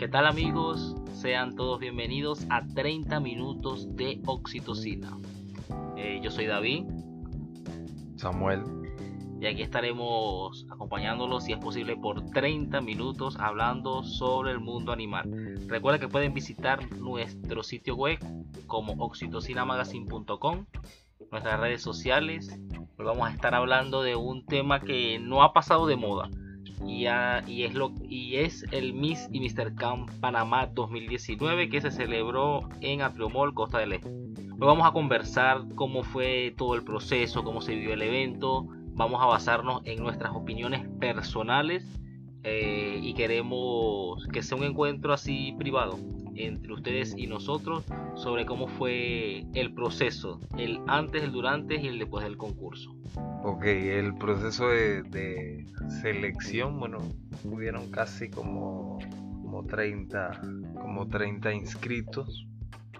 ¿Qué tal amigos? Sean todos bienvenidos a 30 minutos de oxitocina. Eh, yo soy David. Samuel. Y aquí estaremos acompañándolos, si es posible, por 30 minutos hablando sobre el mundo animal. Recuerda que pueden visitar nuestro sitio web como oxitocinamagazine.com, nuestras redes sociales. Hoy vamos a estar hablando de un tema que no ha pasado de moda y, es lo, y es el Miss y Mr. Camp Panamá 2019 que se celebró en Atriomol, Costa del Este. Hoy vamos a conversar cómo fue todo el proceso, cómo se vivió el evento, vamos a basarnos en nuestras opiniones personales eh, y queremos que sea un encuentro así privado entre ustedes y nosotros sobre cómo fue el proceso, el antes, el durante y el después del concurso. Ok, el proceso de, selección, bueno, hubieron casi como, como 30, como 30 inscritos.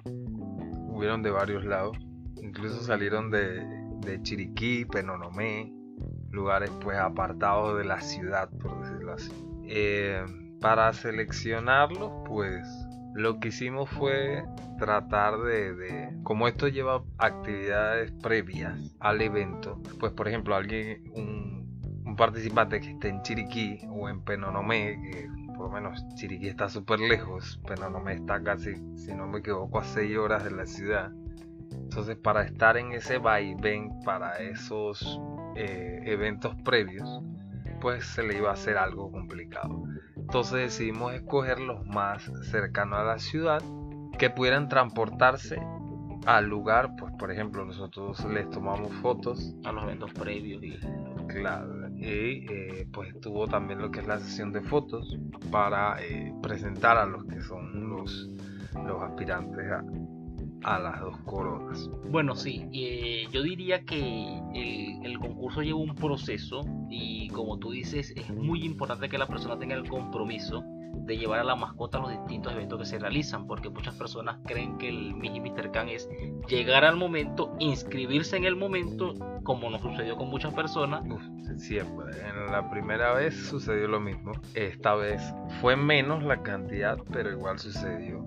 Hubieron de varios lados. Incluso salieron de, de Chiriquí, Penonomé, lugares pues apartados de la ciudad, por decirlo así. Eh, para seleccionarlos, pues lo que hicimos fue tratar de, como esto lleva actividades previas al evento, pues por ejemplo alguien, un, participante que esté en Chiriquí o en Penonomé, que por lo menos Chiriquí está súper lejos, Penonomé está casi, si no me equivoco, a 6 horas de la ciudad. Entonces para estar en ese vaivén, para esos eh, eventos previos, pues se le iba a hacer algo complicado. Entonces decidimos escoger los más cercanos a la ciudad que pudieran transportarse al lugar, pues por ejemplo nosotros les tomamos fotos. A los eventos previos y claro y eh, pues tuvo también lo que es la sesión de fotos para eh, presentar a los que son los, los aspirantes a, a las dos coronas. Bueno, sí, eh, yo diría que el, concurso lleva un proceso y como tú dices, es muy importante que la persona tenga el compromiso de llevar a la mascota a los distintos eventos que se realizan, porque muchas personas creen que el Mini Mr. Can es llegar al momento, inscribirse en el momento, como nos sucedió con muchas personas. siempre, en la primera vez sucedió lo mismo, esta vez fue menos la cantidad, pero igual sucedió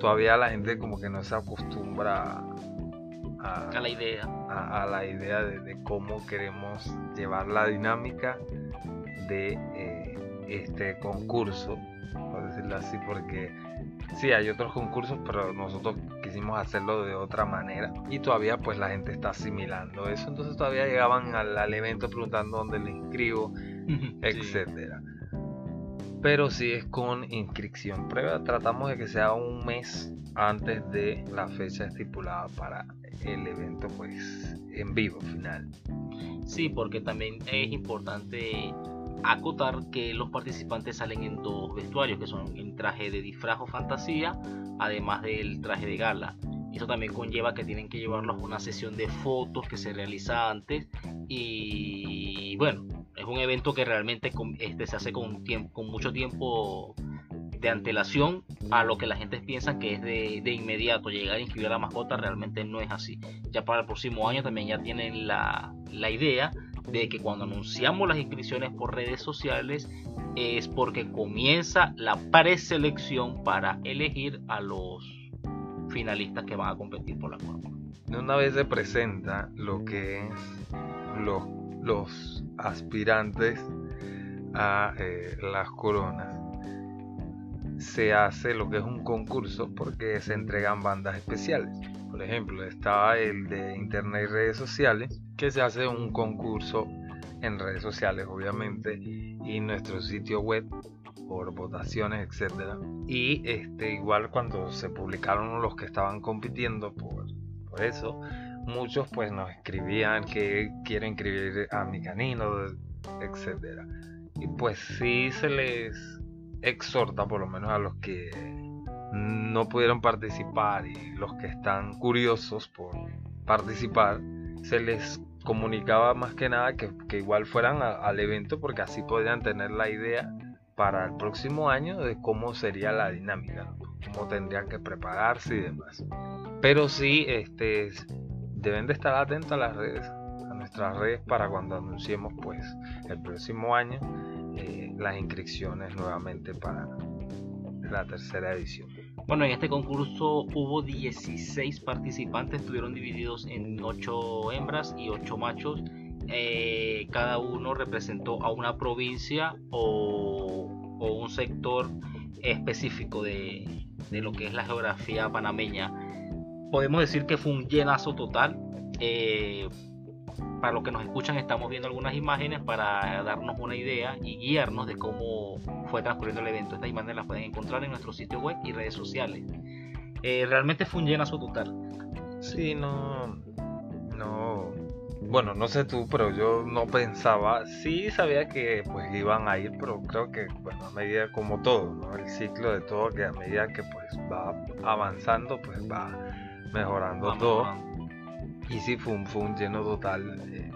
todavía la gente como que no se acostumbra a, la idea. A, la idea de, cómo queremos llevar la dinámica de eh, este concurso, por decirlo así, porque sí hay otros concursos, pero nosotros quisimos hacerlo de otra manera y todavía pues la gente está asimilando eso, entonces todavía llegaban al, evento preguntando dónde le inscribo, etcétera pero si es con inscripción previa. Tratamos de que sea un mes antes de la fecha estipulada para el evento pues en vivo final. Sí, porque también es importante acotar que los participantes salen en dos vestuarios, que son el traje de disfraz o fantasía, además del traje de gala. Eso también conlleva que tienen que llevarlos a una sesión de fotos que se realiza antes y bueno, un evento que realmente este, se hace con, mucho tiempo de antelación a lo que la gente piensa que es de, inmediato llegar a inscribir a la mascota realmente no es así ya para el próximo año también ya tienen la, la idea de que cuando anunciamos las inscripciones por redes sociales es porque comienza la preselección para elegir a los finalistas que van a competir por la corona. Una vez se presenta lo que es los, los aspirantes a eh, las coronas, se hace lo que es un concurso porque se entregan bandas especiales. Por ejemplo, estaba el de internet y redes sociales, que se hace un concurso en redes sociales, obviamente, y nuestro sitio web por votaciones, etcétera. Y este, igual cuando se publicaron los que estaban compitiendo por, por eso, muchos pues nos escribían que quieren inscribir a mi canino, etcétera. Y pues sí se les exhorta, por lo menos a los que no pudieron participar y los que están curiosos por participar, se les comunicaba más que nada que, igual fueran al evento porque así podrían tener la idea para el próximo año de cómo sería la dinámica, cómo tendrían que prepararse y demás. Pero sí, este, deben de estar atentos a las redes, a nuestras redes para cuando anunciemos pues el próximo año eh, las inscripciones nuevamente para la tercera edición. Bueno, en este concurso hubo 16 participantes, estuvieron divididos en 8 hembras y 8 machos. Eh, cada uno representó a una provincia o, un sector específico de, lo que es la geografía panameña. Podemos decir que fue un llenazo total. Eh, para los que nos escuchan estamos viendo algunas imágenes para darnos una idea y guiarnos de cómo fue transcurriendo el evento. Estas imágenes las pueden encontrar en nuestro sitio web y redes sociales. Eh, realmente fue un llenazo total. Sí, no, no, bueno, no sé tú, pero yo no pensaba, sí sabía que pues iban a ir, pero creo que, bueno, a medida como todo, ¿no? El ciclo de todo, que a medida que pues va avanzando, pues va mejorando todo. Y sí, fue un, fue un lleno total eh,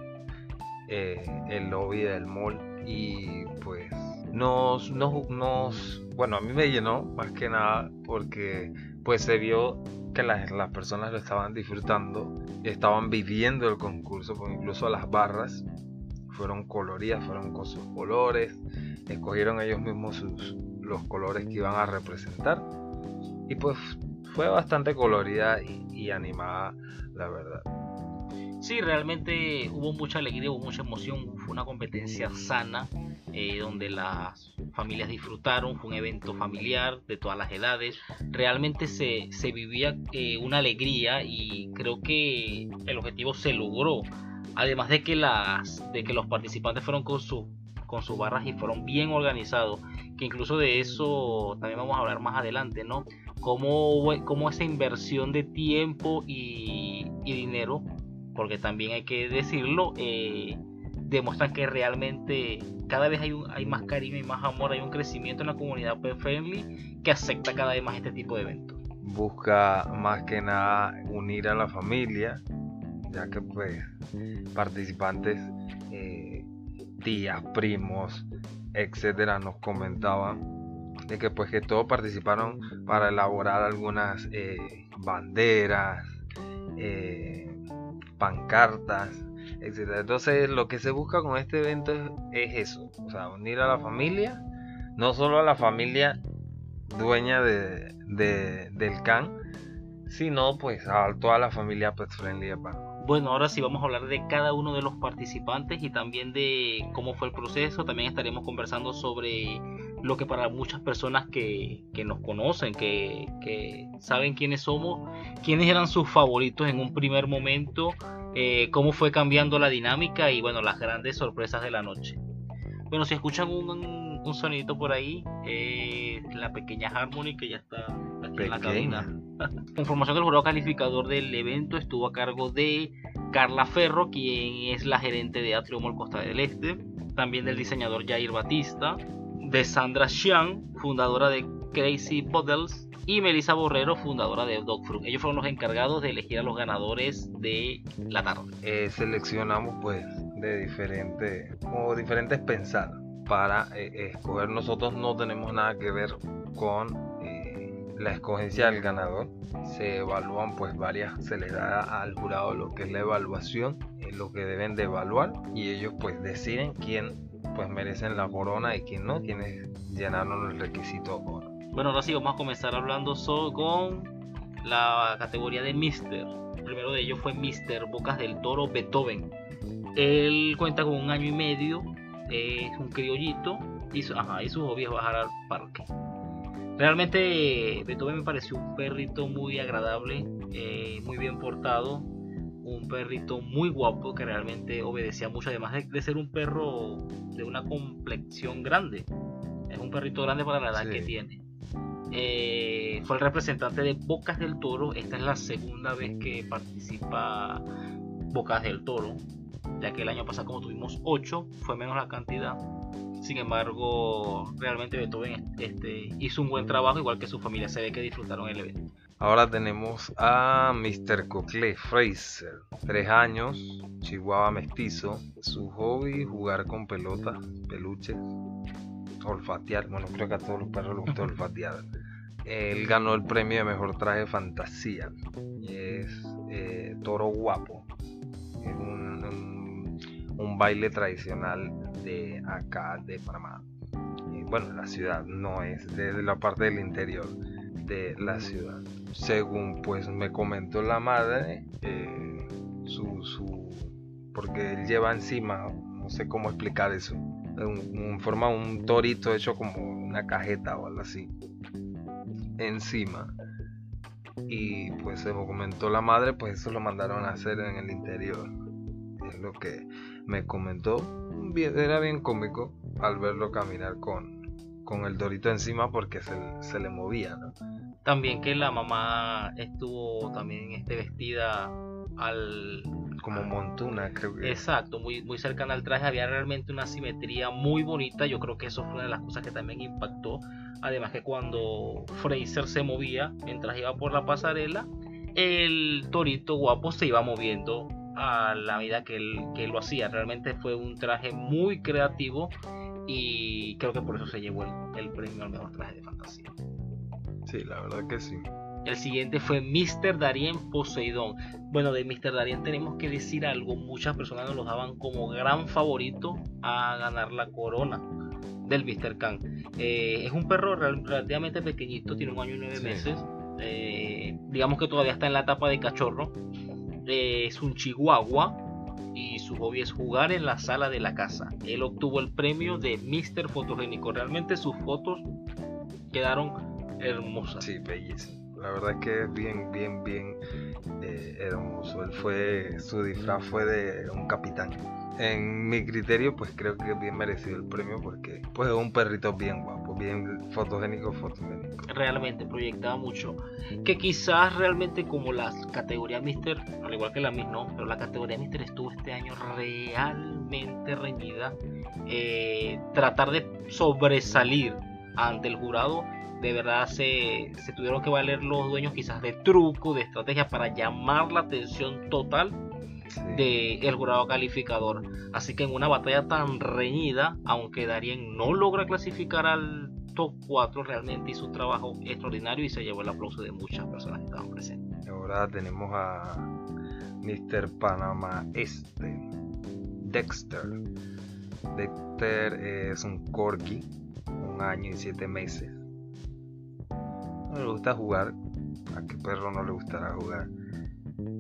eh, el lobby del mall. Y pues nos, nos, bueno, a mí me llenó más que nada porque pues se vio que las, las personas lo estaban disfrutando, estaban viviendo el concurso, pues incluso las barras fueron coloridas, fueron con sus colores, escogieron ellos mismos sus, los colores que iban a representar. Y pues fue bastante colorida y animada, la verdad. Sí, realmente hubo mucha alegría, hubo mucha emoción, fue una competencia sana eh, donde las familias disfrutaron, fue un evento familiar de todas las edades, realmente se, se vivía eh, una alegría y creo que el objetivo se logró, además de que, las, de que los participantes fueron con, su, con sus barras y fueron bien organizados, que incluso de eso también vamos a hablar más adelante, ¿no? Cómo, cómo esa inversión de tiempo y, dinero porque también hay que decirlo, eh, demuestran que realmente cada vez hay, hay más cariño y más amor, hay un crecimiento en la comunidad pet friendly que acepta cada vez más este tipo de eventos. Busca más que nada unir a la familia, ya que pues participantes, eh, tías, primos, etcétera, nos comentaban de que pues que todos participaron para elaborar algunas eh, banderas, pancartas, etc. Entonces lo que se busca con este evento es, eso, o sea, unir a la familia, no solo a la familia dueña de, del can, sino pues a toda la familia pet friendly de Bueno, ahora sí vamos a hablar de cada uno de los participantes y también de cómo fue el proceso. También estaremos conversando sobre lo que para muchas personas que, nos conocen, que, saben quiénes somos, quiénes eran sus favoritos en un primer momento, eh, cómo fue cambiando la dinámica y bueno, las grandes sorpresas de la noche. Bueno, si escuchan un, un sonidito por ahí, eh, la pequeña Harmony que ya está en la cabina. Información del jurado calificador del evento estuvo a cargo de Carla Ferro, quien es la gerente de Atrium Mall Costa del Este, también del diseñador Jair Batista, de Sandra Xiang, fundadora de Crazy Bottles, y Melissa Borrero, fundadora de Dogfruit. Ellos fueron los encargados de elegir a los ganadores de la tarde. Eh, seleccionamos pues de diferentes, como diferentes pensar para eh, escoger. Nosotros no tenemos nada que ver con la escogencia del ganador. Se evalúan pues varias, se les da al jurado lo que es la evaluación, lo que deben de evaluar y ellos pues deciden quién pues merecen la corona y quien no, quienes llenaron el requisito Bueno, ahora sí vamos a comenzar hablando solo con la categoría de Mister. El primero de ellos fue Mister Bocas del Toro Beethoven. Él cuenta con un año y medio, es un criollito y, su, ajá, y su hobby es bajar al parque. Realmente Beethoven me pareció un perrito muy agradable, eh, muy bien portado, un perrito muy guapo que realmente obedecía mucho, además de, ser un perro de una complexión grande. Es un perrito grande para la edad que tiene. Eh, fue el representante de Bocas del Toro. Esta es la segunda vez que participa Bocas del Toro, ya que el año pasado como tuvimos 8, fue menos la cantidad. Sin embargo, realmente Beethoven este, hizo un buen trabajo, igual que su familia. Se ve que disfrutaron el evento. Ahora tenemos a Mr. Cocle Fraser, 3 años, chihuahua mestizo. Su hobby, jugar con pelotas, peluches, olfatear. Bueno, creo que a todos los perros les gusta olfatear. Él ganó el premio de mejor traje fantasía. Es eh, toro guapo. Es un, baile tradicional de acá de Panamá bueno, la ciudad, no es de la parte del interior de la ciudad. Según pues me comentó la madre, eh, su, su, porque él lleva encima, no sé cómo explicar eso, en, forma un torito hecho como una cajeta o algo así, encima. Y pues se me comentó la madre, pues eso lo mandaron a hacer en el interior. Es lo que me comentó. Era bien cómico al verlo caminar con, con el dorito encima porque se, se le movía, ¿no? También que la mamá estuvo también este, vestida al como montuna creo que exacto muy muy cercana al traje había realmente una simetría muy bonita yo creo que eso fue una de las cosas que también impactó además que cuando Fraser se movía mientras iba por la pasarela el torito guapo se iba moviendo a la medida que él, que lo hacía realmente fue un traje muy creativo y creo que por eso se llevó el, el premio al mejor traje de fantasía Sí, la verdad que sí. El siguiente fue Mr. Darien Poseidón. Bueno, de Mr. Darien tenemos que decir algo. Muchas personas nos lo daban como gran favorito a ganar la corona del Mr. Khan. Eh, es un perro relativamente pequeñito, tiene un año y nueve meses. Eh, digamos que todavía está en la etapa de cachorro. Eh, es un chihuahua y su hobby es jugar en la sala de la casa. Él obtuvo el premio de Mr. Fotogénico. Realmente sus fotos quedaron hermosa. Sí, bellísimo. La verdad es que es bien, bien, bien eh, hermoso. Él fue, su disfraz fue de un capitán. En mi criterio, pues creo que es bien merecido el premio porque pues es un perrito bien guapo, bien fotogénico, fotogénico. Realmente proyectaba mucho. Que quizás realmente como la categoría Mister, al igual que la Miss no, pero la categoría Mister estuvo este año realmente reñida. Eh, tratar de sobresalir ante el jurado de verdad se, tuvieron que valer los dueños quizás de truco, de estrategia para llamar la atención total del el jurado calificador. Así que en una batalla tan reñida, aunque Darien no logra clasificar al top 4, realmente hizo un trabajo extraordinario y se llevó el aplauso de muchas personas que estaban presentes. Ahora tenemos a Mr. Panamá Este, Dexter. Dexter es un corgi, un año y siete meses no le gusta jugar, a qué perro no le gustará jugar.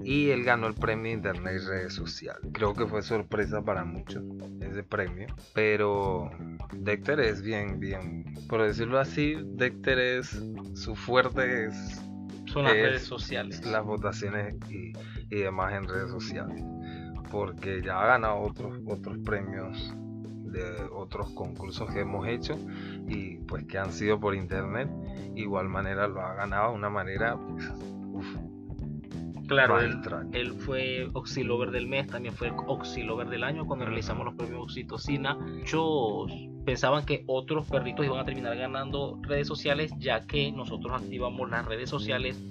Y él ganó el premio de Internet y redes sociales. Creo que fue sorpresa para muchos ese premio. Pero Dexter es bien, bien. Por decirlo así, Dexter es. Su fuerte es. Son las redes sociales. Las votaciones y, y demás en redes sociales. Porque ya ha ganado otros, otros premios de otros concursos que hemos hecho y pues que han sido por internet igual manera lo ha ganado de una manera pues, Claro, él, fue Oxilover del mes, también fue Oxilover del año cuando realizamos los premios Oxitocina. Muchos pensaban que otros perritos iban a terminar ganando redes sociales, ya que nosotros activamos las redes sociales,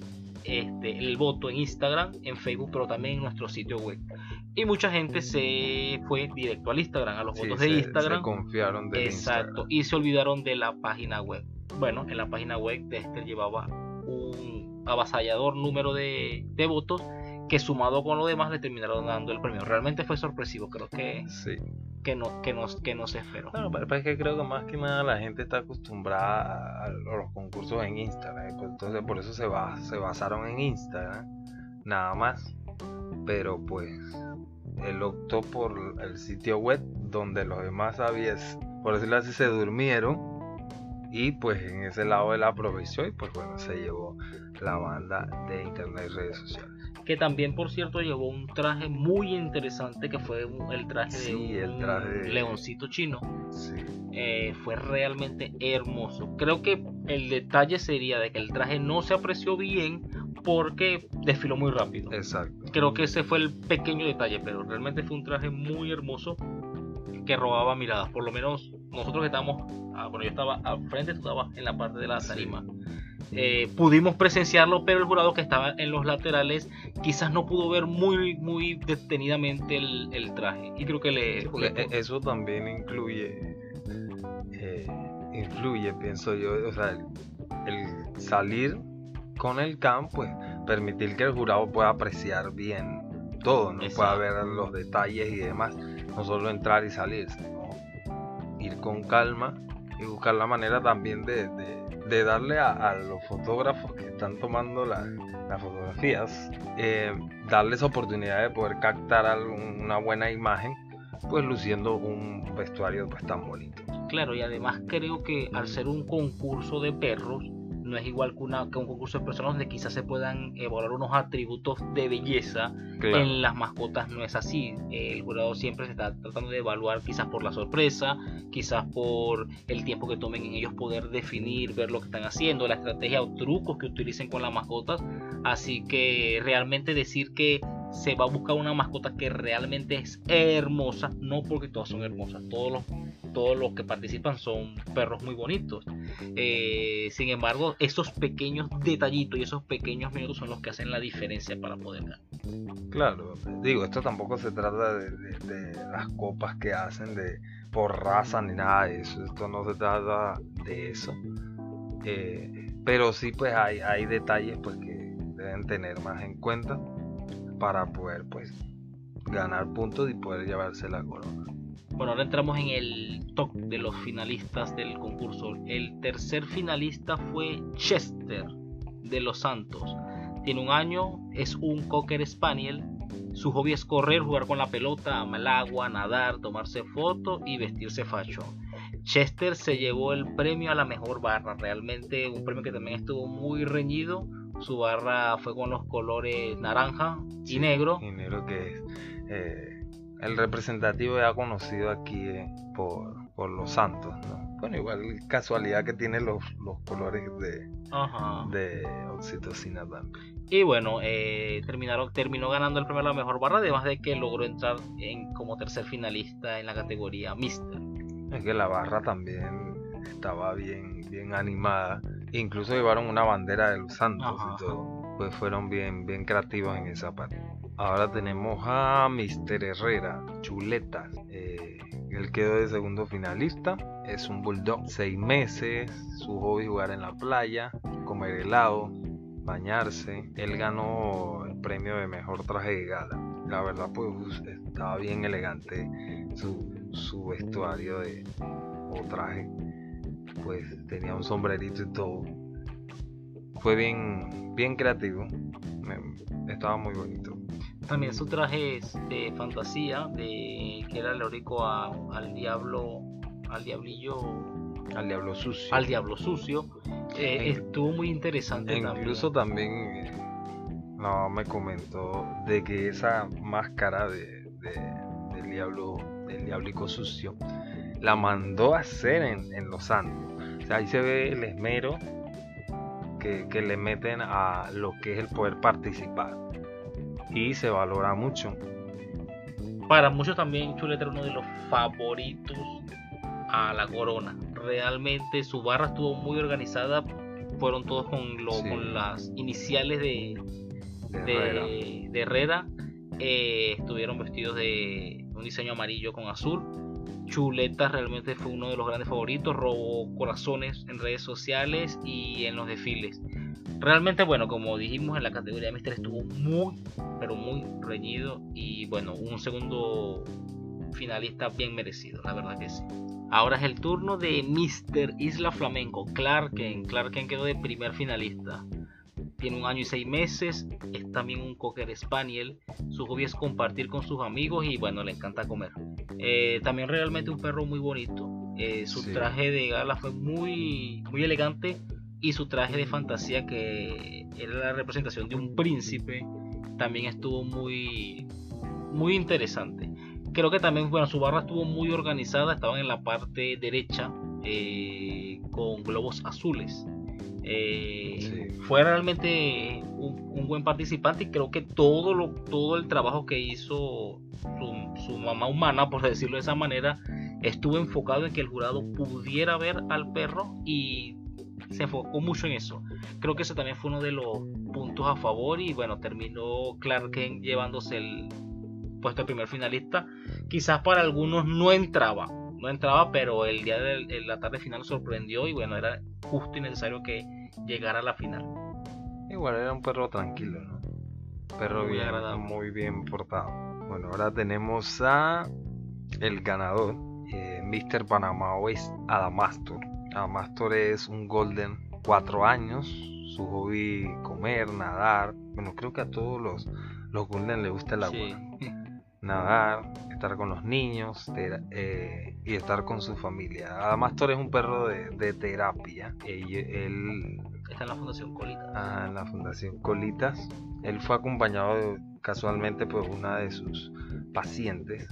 este, el voto en Instagram, en Facebook, pero también en nuestro sitio web. Y mucha gente se fue directo al Instagram, a los votos de Instagram. Se confiaron de Exacto, y se olvidaron de la página web. Bueno, en la página web de este llevaba un avasallador número de, votos que sumado con lo demás le terminaron dando el premio. Realmente fue sorpresivo, creo que sí. que no que nos que no se esperó. Bueno, pero es que creo que más que nada la gente está acostumbrada a los concursos en Instagram, entonces por eso se va, se basaron en Instagram, nada más. Pero pues él optó por el sitio web donde los demás habían, por decirlo así, se durmieron. Y pues en ese lado él aprovechó y pues bueno, se llevó la banda de internet y redes sociales. Que también, por cierto, llevó un traje muy interesante que fue el traje de un el leoncito chino. Eh, fue realmente hermoso. Creo que el detalle sería de que el traje no se apreció bien porque desfiló muy rápido. Exacto. Creo que ese fue el pequeño detalle, pero realmente fue un traje muy hermoso que robaba miradas. Por lo menos nosotros que estábamos, ah, bueno, yo estaba al frente, tú estabas en la parte de la tarima. Eh, pudimos presenciarlo, pero el jurado que estaba en los laterales quizás no pudo ver muy, muy detenidamente el, traje. Y creo que le. E, eso también incluye. Eh, influye, pienso yo. O sea, el salir con el camp, pues permitir que el jurado pueda apreciar bien todo, no pueda ver los detalles y demás, no solo entrar y salir, sino ir con calma y buscar la manera también de, de, darle a, los fotógrafos que están tomando las fotografías, eh, darles oportunidad de poder captar una buena imagen, pues luciendo un vestuario pues tan bonito. Claro, y además creo que al ser un concurso de perros, no es igual que, una, que un concurso de personas donde quizás se puedan evaluar unos atributos de belleza. En las mascotas no es así. El jurado siempre se está tratando de evaluar quizás por la sorpresa, quizás por el tiempo que tomen en ellos poder definir, ver lo que están haciendo, la estrategia o trucos que utilicen con las mascotas. Así que realmente decir que se va a buscar una mascota que realmente es hermosa, no porque todas son hermosas, todos los, todos los que participan son perros muy bonitos. Eh, sin embargo, esos pequeños detallitos y esos pequeños minutos son los que hacen la diferencia para poder ganar. Claro, digo, esto tampoco se trata de, las copas que hacen de por raza ni nada de eso, esto no se trata de eso. Eh, pero sí pues hay, hay detalles pues que deben tener más en cuenta para poder pues ganar puntos y poder llevarse la corona. Bueno, ahora entramos en el top de los finalistas del concurso. El tercer finalista fue Chester de Los Santos. Tiene un año, es un Cocker Spaniel. Su hobby es correr, jugar con la pelota, amar el agua, nadar, tomarse fotos y vestirse fashion. Chester se llevó el premio a la mejor barra, realmente un premio que también estuvo muy reñido su barra fue con los colores naranja y negro. Y negro que es eh, el representativo ya conocido aquí eh, por, los santos. Bueno, igual casualidad que tiene los, colores de, de oxitocina también. Y bueno, eh, terminaron, terminó ganando el premio a la mejor barra, además de que logró entrar en, como tercer finalista en la categoría Mister. Es que la barra también estaba bien, bien animada Incluso llevaron una bandera de los santos y todo. Pues fueron bien, bien creativos en esa parte. Ahora tenemos a Mister Herrera, Chuleta. Eh, él quedó de segundo finalista. Es un bulldog, seis meses. Su hobby jugar en la playa, comer helado, bañarse. Él ganó el premio de mejor traje de gala. La verdad, pues estaba bien elegante su, su vestuario de, o traje pues tenía un sombrerito y todo. Fue bien, bien creativo. estaba muy bonito. También su traje de fantasía, de que era leórico al diablo, al diablillo, al diablo sucio. Al diablo sucio. Eh, estuvo muy interesante. incluso también, eh, no, me comentó de que esa máscara de, del diablo, del diablico sucio, la mandó a hacer en, Los. O sea, ahí se ve el esmero que, le meten a lo que es el poder participar. Y se valora mucho. Para muchos también Chuleta era uno de los favoritos a la corona. Realmente su barra estuvo muy organizada. Fueron todos con, con las iniciales de, de, Herrera. Eh, estuvieron vestidos de un diseño amarillo con azul Chuleta realmente fue uno de los grandes favoritos, robó corazones en redes sociales y en los desfiles. Realmente, bueno, como dijimos en la categoría de Mister estuvo muy, pero muy reñido y bueno, un segundo finalista bien merecido, la verdad que sí. Ahora es el turno de Mr. Isla Flamenco, Clarken. Clarken quedó de primer finalista tiene un año y seis meses, es también un cocker spaniel, su hobby es compartir con sus amigos y bueno, le encanta comer. Eh, también realmente un perro muy bonito, eh, su traje de gala fue muy, muy elegante y su traje de fantasía que era la representación de un príncipe también estuvo muy, muy interesante. Creo que también, bueno, su barra estuvo muy organizada, estaban en la parte derecha eh, con globos azules. Eh, fue realmente un, buen participante y creo que todo, lo, todo el trabajo que hizo su, mamá humana, por decirlo de esa manera, estuvo enfocado en que el jurado pudiera ver al perro y se enfocó mucho en eso. Creo que ese también fue uno de los puntos a favor y bueno, terminó Clark Kent llevándose el puesto de primer finalista. Quizás para algunos no entraba, no entraba, pero el día de la tarde final sorprendió y bueno, era justo y necesario que llegara a la final. Igual era un perro tranquilo, ¿no? Perro muy bien, muy bien portado. Bueno, ahora tenemos a el ganador eh, Mr. Panamá es Adamastor. Adamastor es un Golden 4 años. Su hobby comer, nadar. Bueno, creo que a todos los, los Golden les gusta el agua. Nadar, estar con los niños eh, y estar con su familia. Adamastor es un perro de, terapia. él está en la Fundación Colitas. Ah, en la Fundación Colitas. Él fue acompañado casualmente por una de sus pacientes.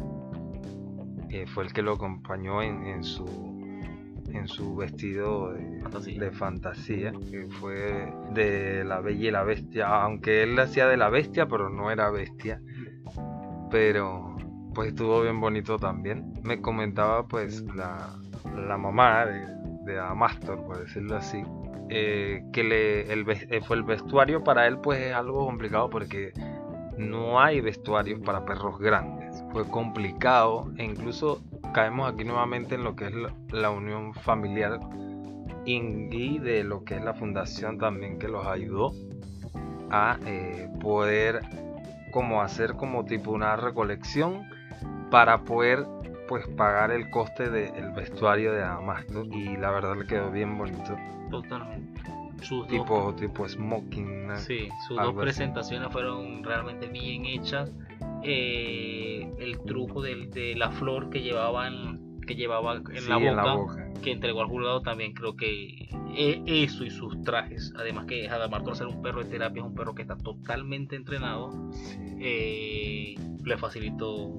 fue el que lo acompañó en, su en su vestido de fantasía. que fue de la Bella y la Bestia, aunque él hacía de la bestia, pero no era bestia. Pero pues estuvo bien bonito también. Me comentaba pues la, la mamá de, de Amastor, por decirlo así, eh, que le, el, eh, fue el vestuario para él pues es algo complicado porque no hay vestuarios para perros grandes. Fue complicado e incluso caemos aquí nuevamente en lo que es la, unión familiar y de lo que es la fundación también que los ayudó a eh, poder como hacer como tipo una recolección para poder pues pagar el coste del vestuario de Amastor y la verdad le quedó bien bonito. Totalmente. tipo, tipo smoking. Sí, sus dos presentaciones fueron realmente bien hechas. Eh, el truco de, la flor que llevaban que llevaba en, la, boca, que entregó al jurado también creo que e, eso y sus trajes además que Adamartor ser un perro de terapia es un perro que está totalmente entrenado eh, le facilitó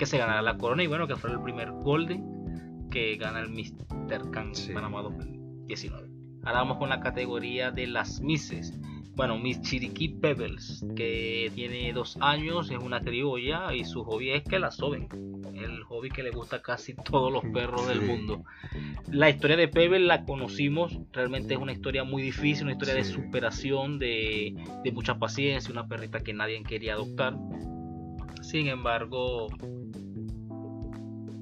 que se ganara la corona y bueno, que fue el primer Golden que gana el Mr. Khan Panamá 2019. Ahora vamos con la categoría de las Misses. Bueno, Miss Chiriquí Pebbles, que tiene dos años, es una criolla y su hobby es que la soben. El hobby que le gusta a casi todos los perros del mundo. La historia de Pebbles la conocimos, realmente es una historia muy difícil, una historia de superación, de, de mucha paciencia, una perrita que nadie quería adoptar. Sin embargo,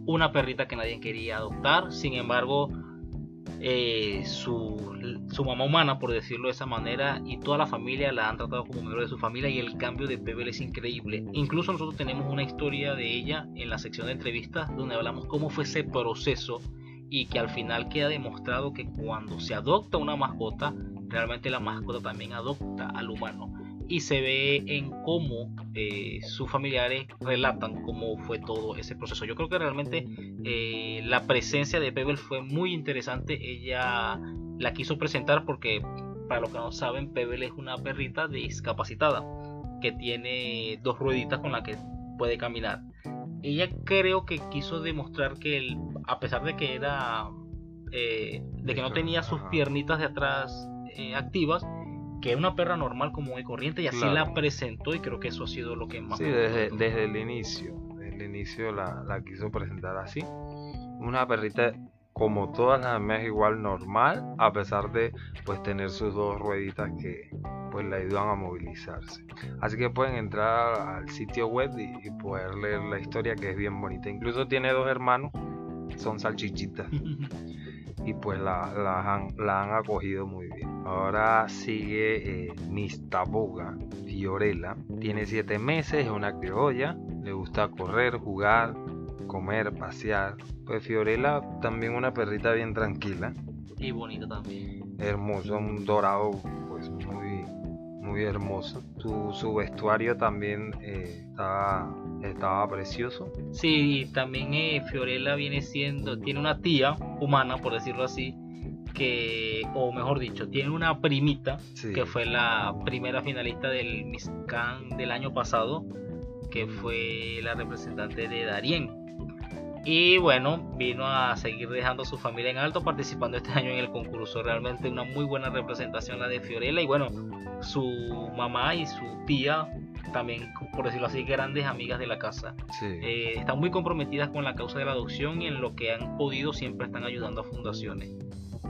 una perrita que nadie quería adoptar. Sin embargo, eh, su, su, mamá humana, por decirlo de esa manera, y toda la familia la han tratado como miembro de su familia y el cambio de Pebble es increíble. Incluso nosotros tenemos una historia de ella en la sección de entrevistas donde hablamos cómo fue ese proceso y que al final queda demostrado que cuando se adopta una mascota, realmente la mascota también adopta al humano y se ve en cómo eh, sus familiares relatan cómo fue todo ese proceso. Yo creo que realmente eh, la presencia de Pebble fue muy interesante. Ella la quiso presentar porque, para los que no saben, Pebble es una perrita discapacitada que tiene dos rueditas con las que puede caminar. Ella creo que quiso demostrar que a pesar de que era eh, de que no tenía sus piernitas de atrás activas, que es una perra normal como de corriente y así la presentó y creo que eso ha sido lo que más sí desde, desde el inicio desde el inicio la, la, quiso presentar así. Una perrita como todas las demás igual normal a pesar de pues tener sus dos rueditas que pues la ayudan a movilizarse. Así que pueden entrar al sitio web y, y poder leer la historia que es bien bonita. Incluso tiene dos hermanos son salchichitas y pues la, la, han, la han acogido muy bien. Ahora sigue eh, Taboga Fiorella. Tiene 7 meses, es una criolla. Le gusta correr, jugar, comer, pasear. Pues Fiorella también una perrita bien tranquila. Y bonita también. Hermoso, un dorado pues muy, muy hermoso. Su, su vestuario también eh, está estaba precioso. Sí, también eh, Fiorella viene siendo, tiene una tía humana, por decirlo así, que, o mejor dicho, tiene una primita, que fue la primera finalista del Miss Can del año pasado, que fue la representante de Darien. Y bueno, vino a seguir dejando a su familia en alto, participando este año en el concurso. Realmente una muy buena representación la de Fiorella. Y bueno, su mamá y su tía también, por decirlo así, grandes amigas de la casa. Eh, están muy comprometidas con la causa de la adopción y en lo que han podido siempre están ayudando a fundaciones.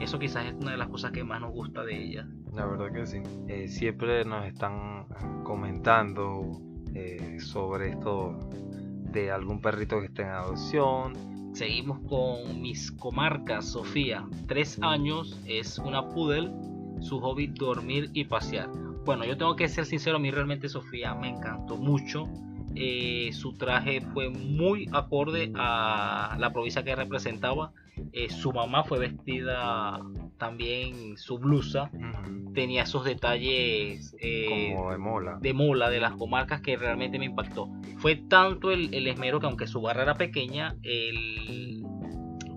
Eso quizás es una de las cosas que más nos gusta de ellas. La verdad que sí. Eh, siempre nos están comentando eh, sobre esto de algún perrito que esté en adopción. Seguimos con mis comarcas, Sofía, tres años, es una poodle, su hobby dormir y pasear bueno, yo tengo que ser sincero, a mí realmente Sofía me encantó mucho. eh, su traje fue muy acorde a la provincia que representaba. Eh, su mamá fue vestida también, su blusa tenía esos detalles eh, Como de mola. de mola de las comarcas que realmente me impactó. Fue tanto el, esmero que aunque su barra era pequeña, el,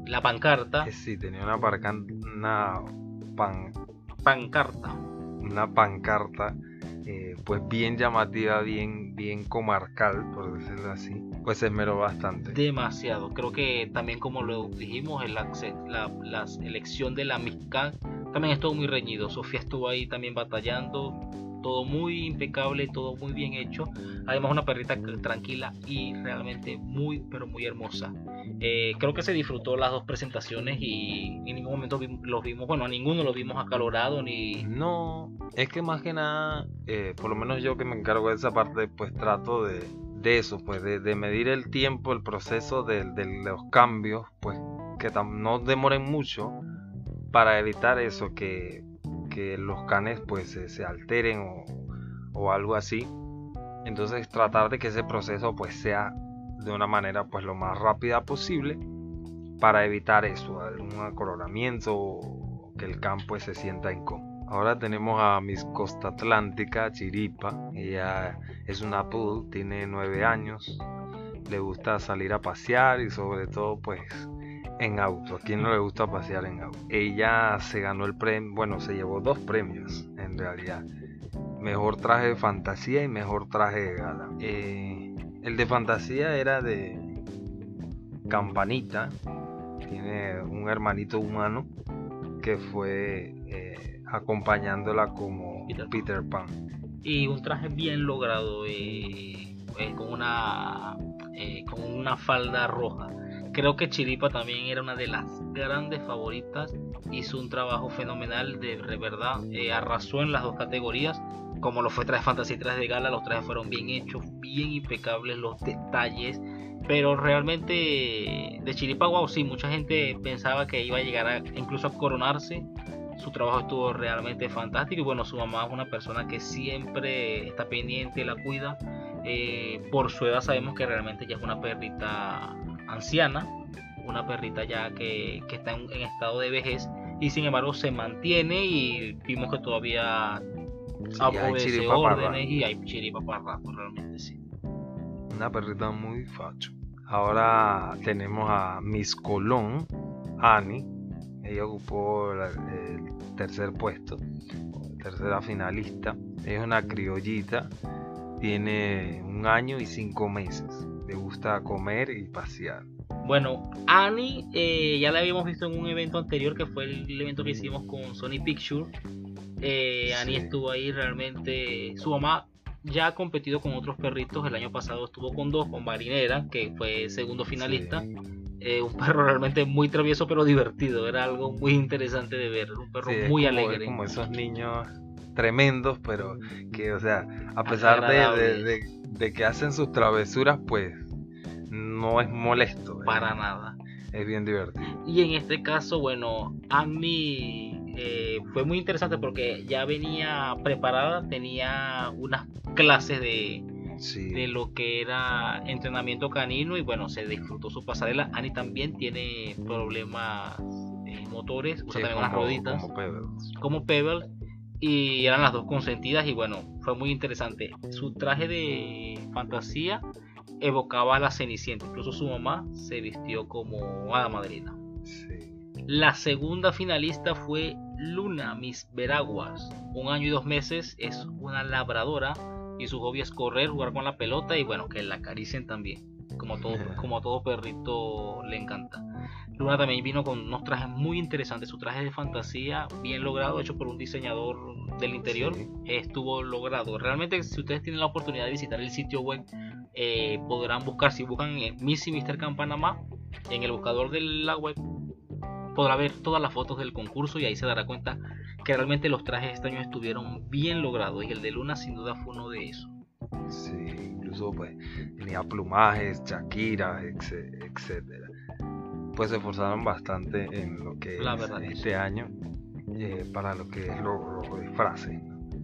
la pancarta... sí, tenía una, una pan, pancarta. Una pancarta eh, pues bien llamativa, bien, bien comarcal, por decirlo así, pues se esmeró bastante. Demasiado. Creo que también como lo dijimos, el la, la, elección de la amistad también estuvo muy reñido. Sofía estuvo ahí también batallando todo muy impecable, todo muy bien hecho. Además una perrita tranquila y realmente muy, pero muy hermosa. Eh, creo que se disfrutó las dos presentaciones y en ningún momento los vimos, bueno, a ninguno los vimos acalorado ni... No, es que más que nada, eh, por lo menos yo que me encargo de esa parte, pues trato de, de eso, pues de, medir el tiempo, el proceso de, de los cambios, pues que no demoren mucho para evitar eso, que que los canes pues se, alteren o, algo así. Entonces tratar de que ese proceso pues sea de una manera pues lo más rápida posible para evitar eso, algún acoloramiento o que el campo pues, se sienta incómodo. Ahora tenemos a Miss Costa Atlántica, Chiripa. Ella es una poodle, tiene nueve años. Le gusta salir a pasear y sobre todo pues en auto. ¿A quién no le gusta pasear en auto? Ella se ganó el premio, bueno, se llevó dos premios en realidad. Mejor traje de fantasía y mejor traje de gala. Eh, el de fantasía era de Campanita. Tiene un hermanito humano que fue eh, acompañándola como Peter, Pan. Y un traje bien logrado, eh, con, una, con una falda roja Creo que Chiripa también era una de las grandes favoritas. Hizo un trabajo fenomenal, de, verdad. Eh, arrasó en las dos categorías. Como lo fue Traje Fantasy y Traje de Gala, los trajes fueron bien hechos, bien impecables los detalles. Pero realmente de Chiripa, wow, sí, mucha gente pensaba que iba a llegar a, incluso a coronarse. Su trabajo estuvo realmente fantástico. Y bueno, su mamá es una persona que siempre está pendiente, la cuida. Eh, por su edad sabemos que realmente ya es una perrita anciana, una perrita ya que, está en, estado de vejez y sin embargo se mantiene y vimos que todavía sí, obedece órdenes y hay chiripa para rato, realmente sí. Una perrita muy facho. Ahora tenemos a Miss Colón, Annie. Ella ocupó el tercer puesto, tercera finalista. Es una criollita, tiene un año y cinco meses le gusta comer y pasear. Bueno, Annie eh, ya la habíamos visto en un evento anterior que fue el evento que hicimos con Sony Picture. Eh, Annie estuvo ahí realmente. Su mamá ya ha competido con otros perritos. El año pasado estuvo con dos, con Marinera, que fue segundo finalista. Eh, un perro realmente muy travieso pero divertido. Era algo muy interesante de ver. Un perro muy alegre. como esos niños tremendos, pero que, o sea, a pesar de, de, que hacen sus travesuras, pues no es molesto. Para nada. Es bien divertido. Y en este caso, bueno, Annie eh, fue muy interesante porque ya venía preparada, tenía unas clases de, de lo que era entrenamiento canino y bueno, se disfrutó su pasarela. Annie también tiene problemas eh, motores, usa también unas roditas. Como Pebbles. Como Pebbles y eran las dos consentidas y bueno, fue muy interesante. Su traje de fantasía evocaba a la Cenicienta, incluso su mamá se vistió como hada madrina. La segunda finalista fue Luna Miss Veraguas, un año y dos meses, es una labradora y su hobby es correr, jugar con la pelota y bueno, que la acaricien también, como todo, como a todo perrito le encanta. Luna también vino con unos trajes muy interesantes. Su traje de fantasía, bien logrado, hecho por un diseñador del interior, estuvo logrado. Realmente, si ustedes tienen la oportunidad de visitar el sitio web, eh, podrán buscar, si buscan Miss y Mr. Camp Panamá, en el buscador de la web, podrá ver todas las fotos del concurso y ahí se dará cuenta que realmente los trajes este año estuvieron bien logrados y el de Luna sin duda fue uno de esos. Sí, incluso pues tenía plumajes, Shakira, etcétera pues se esforzaron bastante en lo que es este año eh, para lo que es los lo disfraces.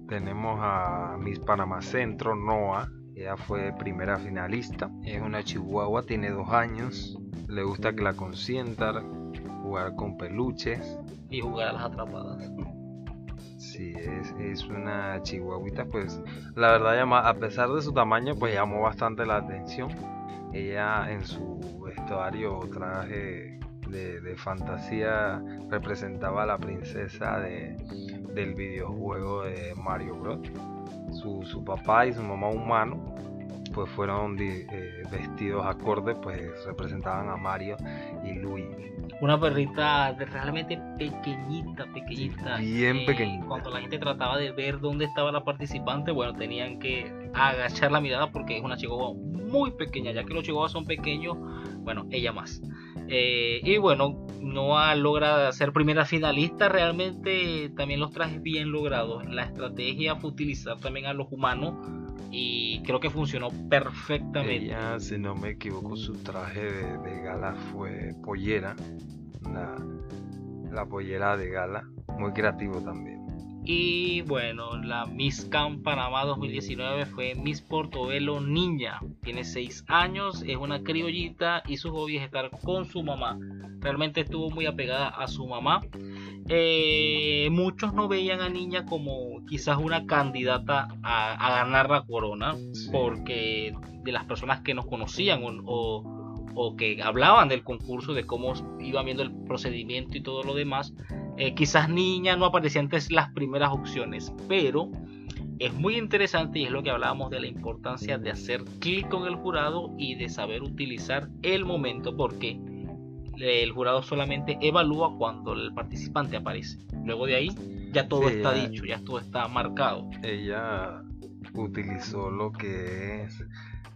Tenemos a Miss Panamá Centro, Noah. Ella fue primera finalista. Es una chihuahua, tiene dos años. Le gusta que la consientan, jugar con peluches. Y jugar a las atrapadas. Sí, es, es una chihuahuita, pues la verdad llama, a pesar de su tamaño, pues llamó bastante la atención. Ella en su vestuario o traje de, fantasía representaba a la princesa de, del videojuego de Mario Bros. Su, su papá y su mamá humano pues fueron eh, vestidos acordes, pues representaban a Mario y Luigi. Una perrita realmente pequeñita, pequeñita. Bien eh, pequeñita. Cuando la gente trataba de ver dónde estaba la participante, bueno, tenían que agachar la mirada porque es una chihuahua muy pequeña, ya que los chihuahuas son pequeños, bueno, ella más. Eh, y bueno, no logra ser primera finalista, realmente también los trajes bien logrados. La estrategia fue utilizar también a los humanos y creo que funcionó perfectamente. Ella, si no me equivoco, su traje de, gala fue pollera, la pollera de gala, muy creativo también. Y bueno, la Miss Camp Panamá 2019 fue Miss Portobelo Niña. Tiene 6 años, es una criollita y su hobby es estar con su mamá. Realmente estuvo muy apegada a su mamá. Eh, muchos no veían a Niña como quizás una candidata a, ganar la corona, porque de las personas que nos conocían o, que hablaban del concurso, de cómo iban viendo el procedimiento y todo lo demás, eh, quizás Niña no aparecía antes las primeras opciones, pero es muy interesante y es lo que hablábamos de la importancia de hacer clic con el jurado y de saber utilizar el momento, porque el jurado solamente evalúa cuando el participante aparece. Luego de ahí ya todo está dicho, ya todo está marcado. Ella utilizó lo que es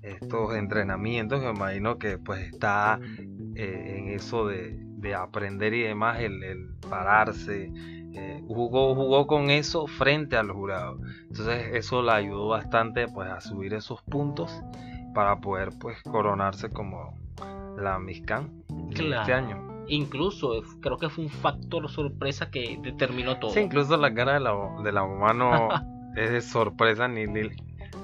estos entrenamientos, me imagino que pues está eh, en eso de, aprender y demás, el, pararse, eh, jugó, jugó con eso frente al jurado. Entonces eso le ayudó bastante pues a subir esos puntos para poder pues coronarse como la Miscan este año. Incluso eh, creo que fue un factor sorpresa que determinó todo. Sí, incluso la cara de la, de la mamá no es de sorpresa ni, ni,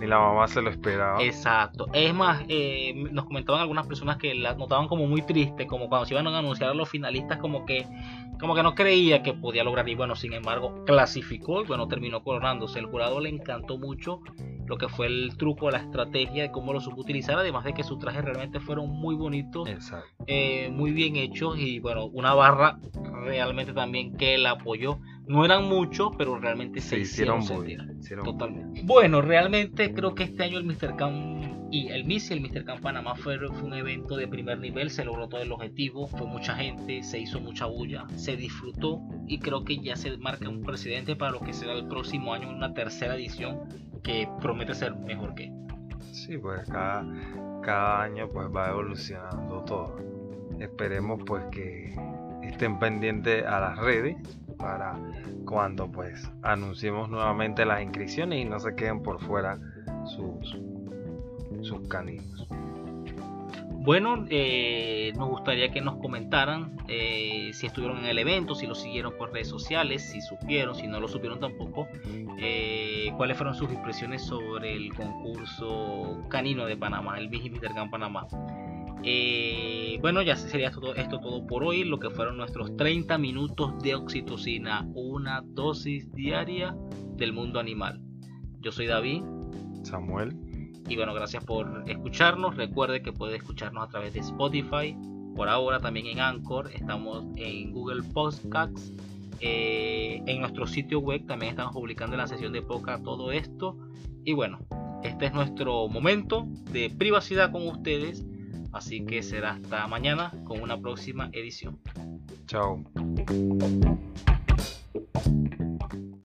la mamá se lo esperaba. Exacto. Es más, eh, nos comentaban algunas personas que la notaban como muy triste, como cuando se iban a anunciar a los finalistas, como que como que no creía que podía lograr y bueno, sin embargo, clasificó y bueno, terminó coronándose. El jurado le encantó mucho lo que fue el truco, la estrategia de cómo lo supo utilizar, además de que sus trajes realmente fueron muy bonitos, eh, muy bien hechos y bueno, una barra realmente también que la apoyó. No eran muchos, pero realmente se, hicieron, sentir. Totalmente. Bueno, realmente creo que este año el Mr. Camp y el Miss y el Mr. Camp Panamá fue, fue un evento de primer nivel, se logró todo el objetivo, fue mucha gente, se hizo mucha bulla, se disfrutó y creo que ya se marca un precedente para lo que será el próximo año, una tercera edición que promete ser mejor que. Sí, pues cada, cada año pues va evolucionando todo. Esperemos pues que estén pendientes a las redes para cuando pues anunciemos nuevamente las inscripciones y no se queden por fuera sus, sus caninos. Bueno, eh, nos gustaría que nos comentaran eh, si estuvieron en el evento, si lo siguieron por redes sociales, si supieron, si no lo supieron tampoco, eh, cuáles fueron sus impresiones sobre el concurso canino de Panamá, el Miss Mr. Panamá. Bueno, ya sería todo, esto todo por hoy, lo que fueron nuestros 30 minutos de oxitocina, una dosis diaria del mundo animal. Yo soy David. Samuel. Y bueno, gracias por escucharnos. Recuerde que puede escucharnos a través de Spotify. Por ahora también en Anchor. Estamos en Google Podcasts. Eh, en nuestro sitio web también estamos publicando en la sesión de poca todo esto. Y bueno, este es nuestro momento de privacidad con ustedes. Así que será hasta mañana con una próxima edición. Chao.